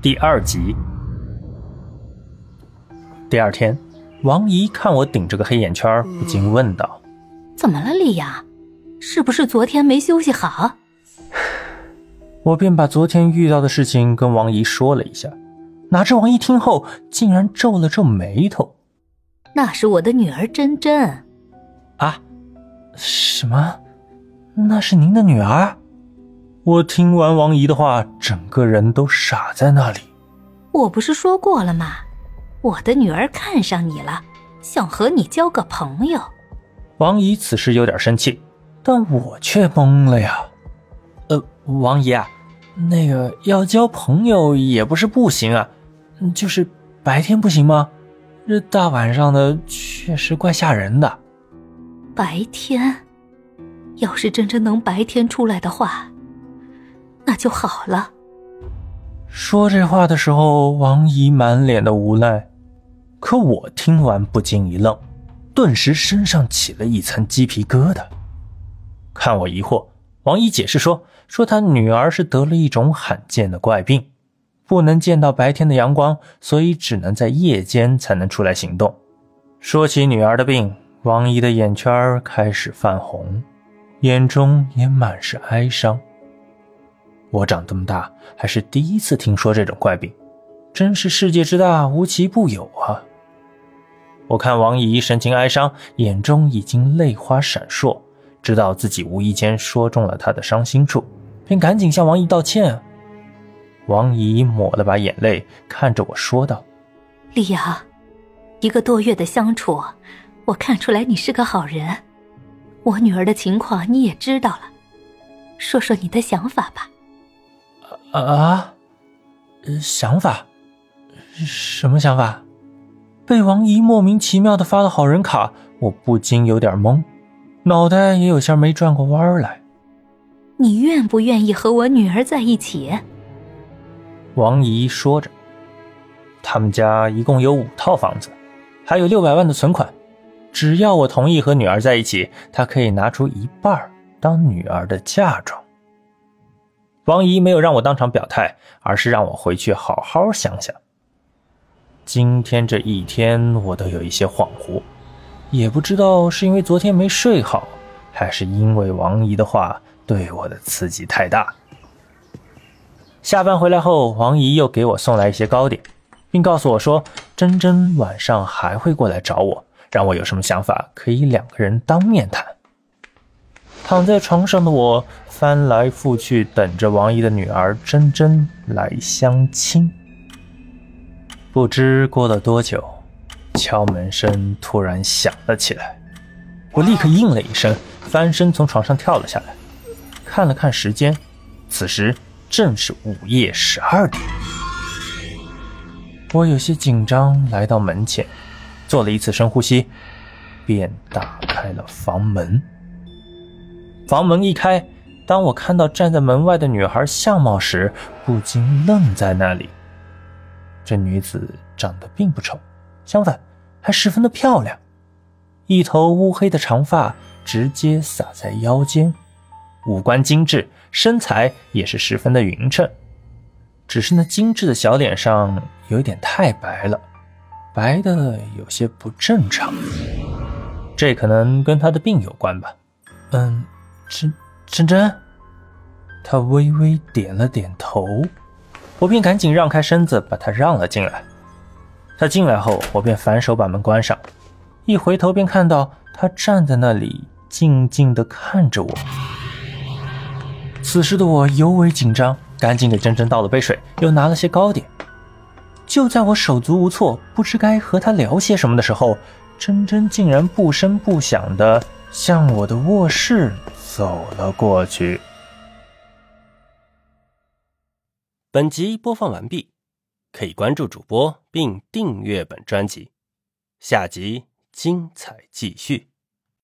第二集。第二天，王姨看我顶着个黑眼圈，不禁问道：“怎么了，丽雅？是不是昨天没休息好？” 我便把昨天遇到的事情跟王姨说了一下，哪知王姨听后竟然皱了皱眉头：“那是我的女儿珍珍。”啊？什么？那是您的女儿？我听完王姨的话，整个人都傻在那里。我不是说过了吗？我的女儿看上你了，想和你交个朋友。王姨此时有点生气，但我却懵了呀。呃，王姨啊，那个要交朋友也不是不行啊，就是白天不行吗？这大晚上的确实怪吓人的。白天，要是真真能白天出来的话，那就好了。说这话的时候，王姨满脸的无奈，可我听完不禁一愣，顿时身上起了一层鸡皮疙瘩。看我疑惑，王姨解释说：“说她女儿是得了一种罕见的怪病，不能见到白天的阳光，所以只能在夜间才能出来行动。”说起女儿的病，王姨的眼圈开始泛红，眼中也满是哀伤。我长这么大还是第一次听说这种怪病，真是世界之大无奇不有啊！我看王姨神情哀伤，眼中已经泪花闪烁，知道自己无意间说中了她的伤心处，便赶紧向王姨道歉。王姨抹了把眼泪，看着我说道：“李阳，一个多月的相处，我看出来你是个好人。我女儿的情况你也知道了，说说你的想法吧。”啊，想法？什么想法？被王姨莫名其妙的发了好人卡，我不禁有点懵，脑袋也有些没转过弯来。你愿不愿意和我女儿在一起？王姨说着，他们家一共有五套房子，还有六百万的存款，只要我同意和女儿在一起，她可以拿出一半当女儿的嫁妆。王姨没有让我当场表态，而是让我回去好好想想。今天这一天，我都有一些恍惚，也不知道是因为昨天没睡好，还是因为王姨的话对我的刺激太大。下班回来后，王姨又给我送来一些糕点，并告诉我说：“珍珍晚上还会过来找我，让我有什么想法可以两个人当面谈。”躺在床上的我翻来覆去，等着王姨的女儿珍珍来相亲。不知过了多久，敲门声突然响了起来。我立刻应了一声，翻身从床上跳了下来，看了看时间，此时正是午夜十二点。我有些紧张，来到门前，做了一次深呼吸，便打开了房门。房门一开，当我看到站在门外的女孩相貌时，不禁愣在那里。这女子长得并不丑，相反，还十分的漂亮。一头乌黑的长发直接洒在腰间，五官精致，身材也是十分的匀称。只是那精致的小脸上有点太白了，白的有些不正常。这可能跟她的病有关吧？嗯。珍珍珍，他微微点了点头，我便赶紧让开身子，把他让了进来。他进来后，我便反手把门关上，一回头便看到他站在那里，静静地看着我。此时的我尤为紧张，赶紧给珍珍倒了杯水，又拿了些糕点。就在我手足无措，不知该和他聊些什么的时候，珍珍竟然不声不响地向我的卧室。走了过去。本集播放完毕，可以关注主播并订阅本专辑，下集精彩继续。